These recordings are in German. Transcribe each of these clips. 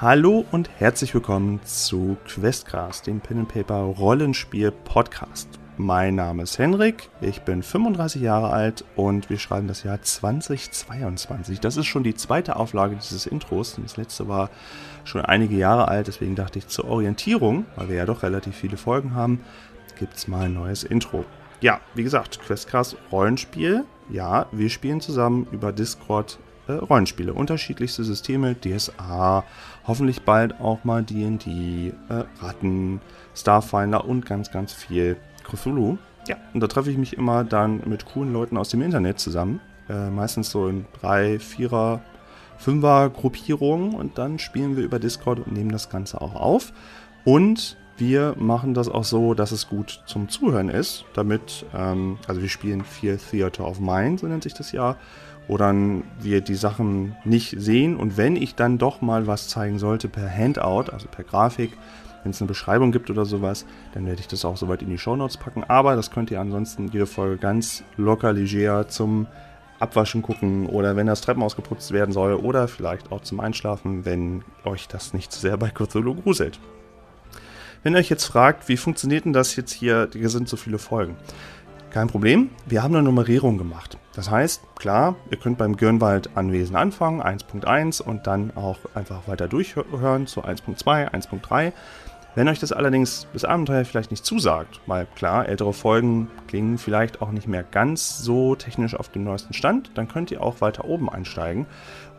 Hallo und herzlich willkommen zu Questcast, dem Pen Paper Rollenspiel Podcast. Mein Name ist Henrik, ich bin 35 Jahre alt und wir schreiben das Jahr 2022. Das ist schon die zweite Auflage dieses Intros. Das letzte war schon einige Jahre alt, deswegen dachte ich zur Orientierung, weil wir ja doch relativ viele Folgen haben, gibt es mal ein neues Intro. Ja, wie gesagt, Questcast Rollenspiel. Ja, wir spielen zusammen über Discord äh, Rollenspiele, unterschiedlichste Systeme, DSA, hoffentlich bald auch mal D&D, äh, Ratten, Starfinder und ganz, ganz viel Cthulhu. Ja, und da treffe ich mich immer dann mit coolen Leuten aus dem Internet zusammen, äh, meistens so in drei, vierer, fünfer Gruppierungen und dann spielen wir über Discord und nehmen das Ganze auch auf. Und wir machen das auch so, dass es gut zum Zuhören ist, damit, ähm, also wir spielen viel Theater of Mind, so nennt sich das ja, wo dann wir die Sachen nicht sehen und wenn ich dann doch mal was zeigen sollte per Handout, also per Grafik, wenn es eine Beschreibung gibt oder sowas, dann werde ich das auch soweit in die Shownotes packen. Aber das könnt ihr ansonsten jede Folge ganz locker, leger zum Abwaschen gucken oder wenn das Treppenhaus geputzt werden soll oder vielleicht auch zum Einschlafen, wenn euch das nicht zu sehr bei Cthulhu gruselt. Wenn ihr euch jetzt fragt, wie funktioniert denn das jetzt hier, hier sind so viele Folgen. Kein Problem, wir haben eine Nummerierung gemacht. Das heißt, klar, ihr könnt beim Gürnwald Anwesen anfangen, 1.1 und dann auch einfach weiter durchhören zu 1.2, 1.3. Wenn euch das allerdings das Abenteuer vielleicht nicht zusagt, weil klar, ältere Folgen klingen vielleicht auch nicht mehr ganz so technisch auf dem neuesten Stand, dann könnt ihr auch weiter oben einsteigen.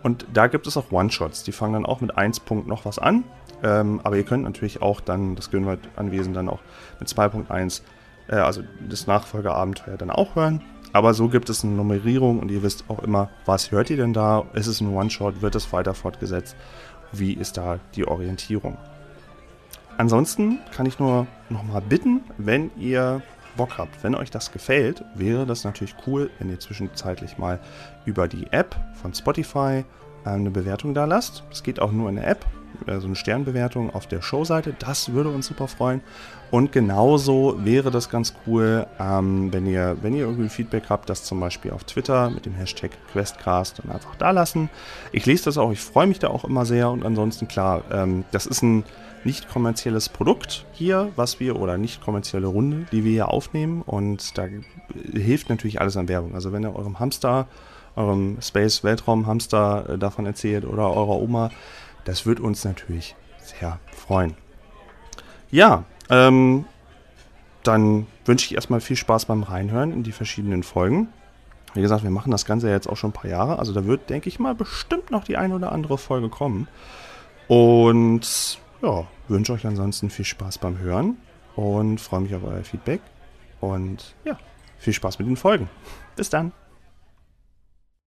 Und da gibt es auch One-Shots, die fangen dann auch mit 1. noch was an. Ähm, aber ihr könnt natürlich auch dann das Gönwald-Anwesen dann auch mit 2.1 äh, also das Nachfolgeabenteuer dann auch hören. Aber so gibt es eine Nummerierung und ihr wisst auch immer, was hört ihr denn da? Ist es ein One-Shot? Wird es weiter fortgesetzt? Wie ist da die Orientierung? Ansonsten kann ich nur nochmal bitten, wenn ihr Bock habt, wenn euch das gefällt, wäre das natürlich cool, wenn ihr zwischenzeitlich mal über die App von Spotify eine Bewertung da lasst. Es geht auch nur in der App äh, so eine Sternbewertung auf der Showseite. Das würde uns super freuen. Und genauso wäre das ganz cool, ähm, wenn, ihr, wenn ihr irgendwie Feedback habt, das zum Beispiel auf Twitter mit dem Hashtag Questcast dann einfach da lassen. Ich lese das auch, ich freue mich da auch immer sehr. Und ansonsten, klar, ähm, das ist ein nicht kommerzielles Produkt hier, was wir, oder nicht kommerzielle Runde, die wir hier aufnehmen. Und da hilft natürlich alles an Werbung. Also wenn ihr eurem Hamster, eurem Space-Weltraum-Hamster äh, davon erzählt oder eurer Oma, das wird uns natürlich sehr freuen. Ja, ähm, dann wünsche ich erstmal viel Spaß beim Reinhören in die verschiedenen Folgen. Wie gesagt, wir machen das Ganze jetzt auch schon ein paar Jahre. Also da wird, denke ich mal, bestimmt noch die eine oder andere Folge kommen. Und ja, wünsche euch ansonsten viel Spaß beim Hören und freue mich auf euer Feedback. Und ja, viel Spaß mit den Folgen. Bis dann.